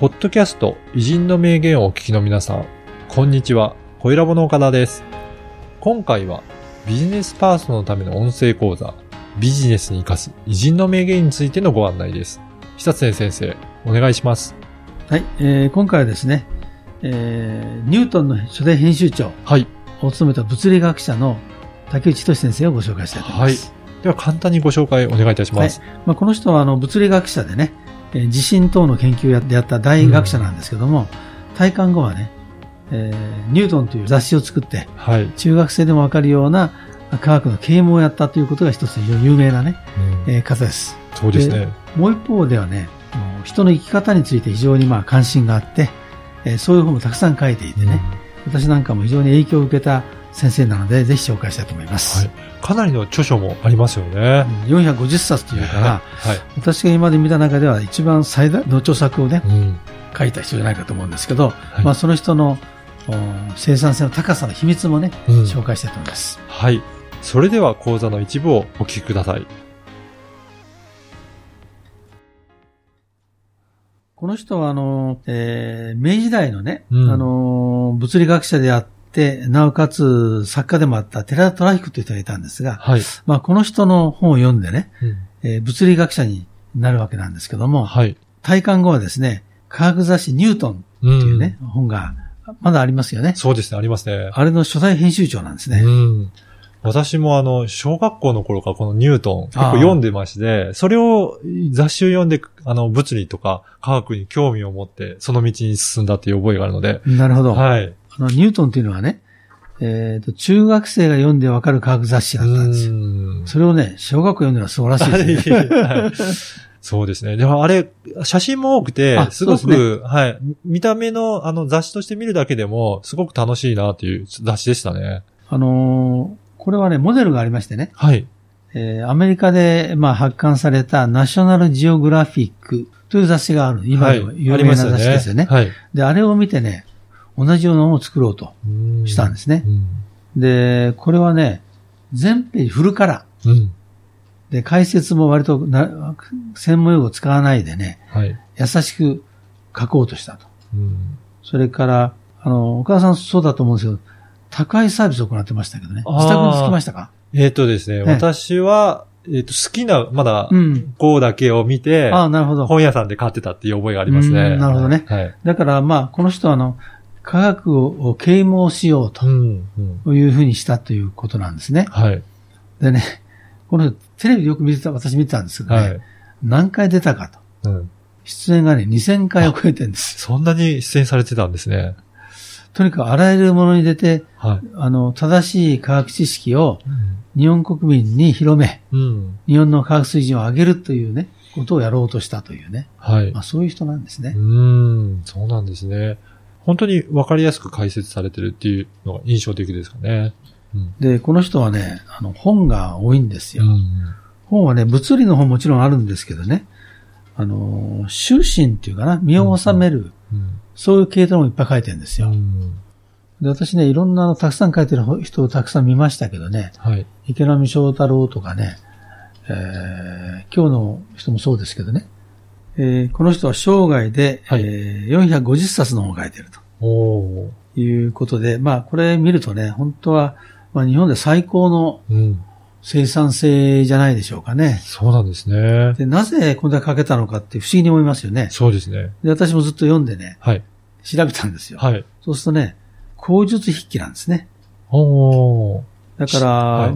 ポッドキャスト偉人の名言をお聞きの皆さん、こんにちは。小ラボの岡田です。今回はビジネスパーソンのための音声講座、ビジネスに活かす偉人の名言についてのご案内です。久常先生、お願いします。はい、えー今回はですね、えーニュートンの書店編集長はい。を務めた物理学者の竹内仁先生をご紹介したいと思います。では簡単にご紹介お願いいたします。まあ、この人はあの物理学者でね、えー地震等の研究をやってやった大学者なんですけども、退官後はね、えーニュートンという雑誌を作って、はい。中学生でもわかるような科学の啓蒙をやったということが一つ非常に有名なね、うんえー方です。そうですね。もう一方ではね、人の生き方について非常にまあ関心があって、えーそういう本もたくさん書いていてね、私なんかも非常に影響を受けた先生なので、ぜひ紹介したいと思います。はい。かなりの著書もありますよね。うん450冊というから、はい。私が今まで見た中では一番最大の著作をね、うん。書いた人じゃないかと思うんですけど、いまあその人のお生産性の高さの秘密もね、うん紹介したいと思います。はい。それでは講座の一部をお聞きください。この人はあの、えー明治時代のね、うんあの、物理学者であって、なおかつ作家でもあった寺田虎彦という人がいたんですが、はい。まあこの人の本を読んでね、うんえー物理学者になるわけなんですけども、はい。退官後はですね、科学雑誌ニュートンうというね、本がまだありますよね。そうですね、ありますね。あれの初代編集長なんですね。うん。私もあの、小学校の頃からこのニュートン結構読んでまして、それを雑誌を読んで、あの、物理とか科学に興味を持って、その道に進んだっていう覚えがあるので、なるほど。はい。あのニュートンというのはね、えーと、中学生が読んでわかる科学雑誌だったんですよ。んそれをね、小学校読んでるのは素晴らしいですね。はいそうですね。でもあれ、写真も多くてあ、すごく、はい。見た目のあの雑誌として見るだけでも、すごく楽しいなっていう雑誌でしたね。あのーこれはね、モデルがありましてね、はい。えーアメリカで、まあ、発刊されたナショナルジオグラフィックという雑誌がある。今でも有名な雑誌ですよね。はい。で、あれを見てね、同じようなものを作ろうとしたんですね。うん。で、これはね、全ページフルカラうん。ー。で、解説も割とな専門用語を使わないでね、はい。優しく書こうとしたと。うん。それから、あの、お母さんそうだと思うんですけど、宅配サービスを行ってましたけどね。自宅に着きましたか？えっ、とですね、え私は、えっ、と、好きな、まだう、ん。号だけを見て、ああ、なるほど。本屋さんで買ってたっていう覚えがありますね。うんなるほどねはい。だから、まあ、この人は、あの、科学を啓蒙しようと。いうふうにしたということなんですね。はい。でね、この人、テレビでよく見てた、私見てたんですけどね、はい。何回出たかと。うん。出演がね、2000回を超えてるんです。そんなに出演されてたんですね。とにかくあらゆるものに出て、はい。あの、正しい科学知識を日本国民に広め、うん。日本の科学水準を上げるというね、ことをやろうとしたというね。はいま。あ、そういう人なんですね。うん。そうなんですね。本当にわかりやすく解説されてるっていうのが印象的ですかね。うん。で、この人はね、あの、本が多いんですよ。うん。本はね、物理の本もちろんあるんですけどね、あの、終身っていうかな、身を収める、うん。そういう系統もいっぱい書いてるんですよ。うん。で、私ね、いろんなたくさん書いてる人をたくさん見ましたけどね、はい。池波正太郎とかね、えー今日の人もそうですけどね、えーこの人は生涯で、はいえー450冊の本を書いてるおー。ということで、まあ、これ見るとね、本当は、まあ、日本で最高のうん。生産性じゃないでしょうかね。そうなんですね。で、なぜこんだけ書けたのかって不思議に思いますよね。そうですね。で、私もずっと読んでね、はい。調べたんですよ。はい。そうするとね、口述筆記なんですね。おー。だから、はい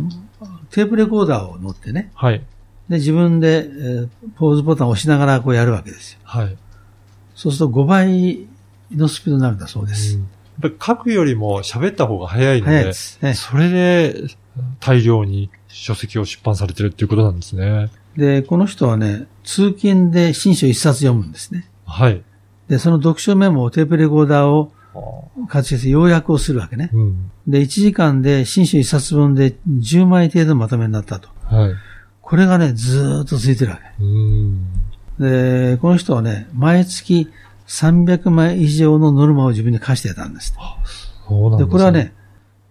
テープレコーダーを乗ってね、はい。で、自分で、えーポーズボタンを押しながらこうやるわけですよ。はい。そうすると5倍のスピードになるんだそうです。うんやっぱり書くよりも喋った方が早いので、早いですね。それで大量に書籍を出版されてるっていうことなんですね。で、この人はね、通勤で新書一冊読むんですね。はい。で、その読書メモをテープレコーダーを活用して要約をするわけね。うん。で、1時間で新書一冊分で10枚程度のまとめになったと。はい。これがね、ずーっと続いてるわけ。うん。で、この人はね、毎月300枚以上のノルマを自分に課してたんです。で、そうなんですね。これはね、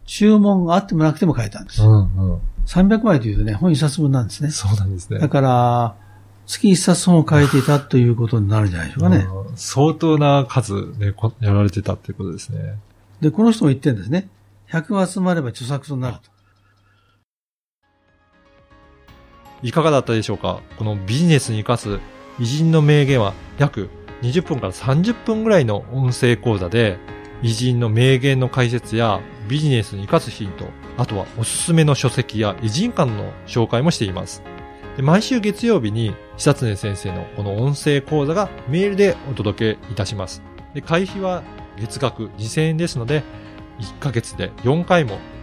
注文があってもなくても書いたんです。うんうん。300枚というとね、本一冊分なんですね。そうなんですね。だから、月一冊本を書いていたということになるんじゃないでしょうかね。うん相当な数ね、こやられてたっていうことですね。で、この人も言ってるんですね。100集まれば著作となると。いかがだったでしょうか？このビジネスに活かす偉人の名言は約20分から30分ぐらいの音声講座で偉人の名言の解説やビジネスに活かすヒント、あとはおすすめの書籍や偉人館の紹介もしています。で毎週月曜日に久常先生のこの音声講座がメールでお届けいたします。で会費は月額2000円ですので、1ヶ月で4回も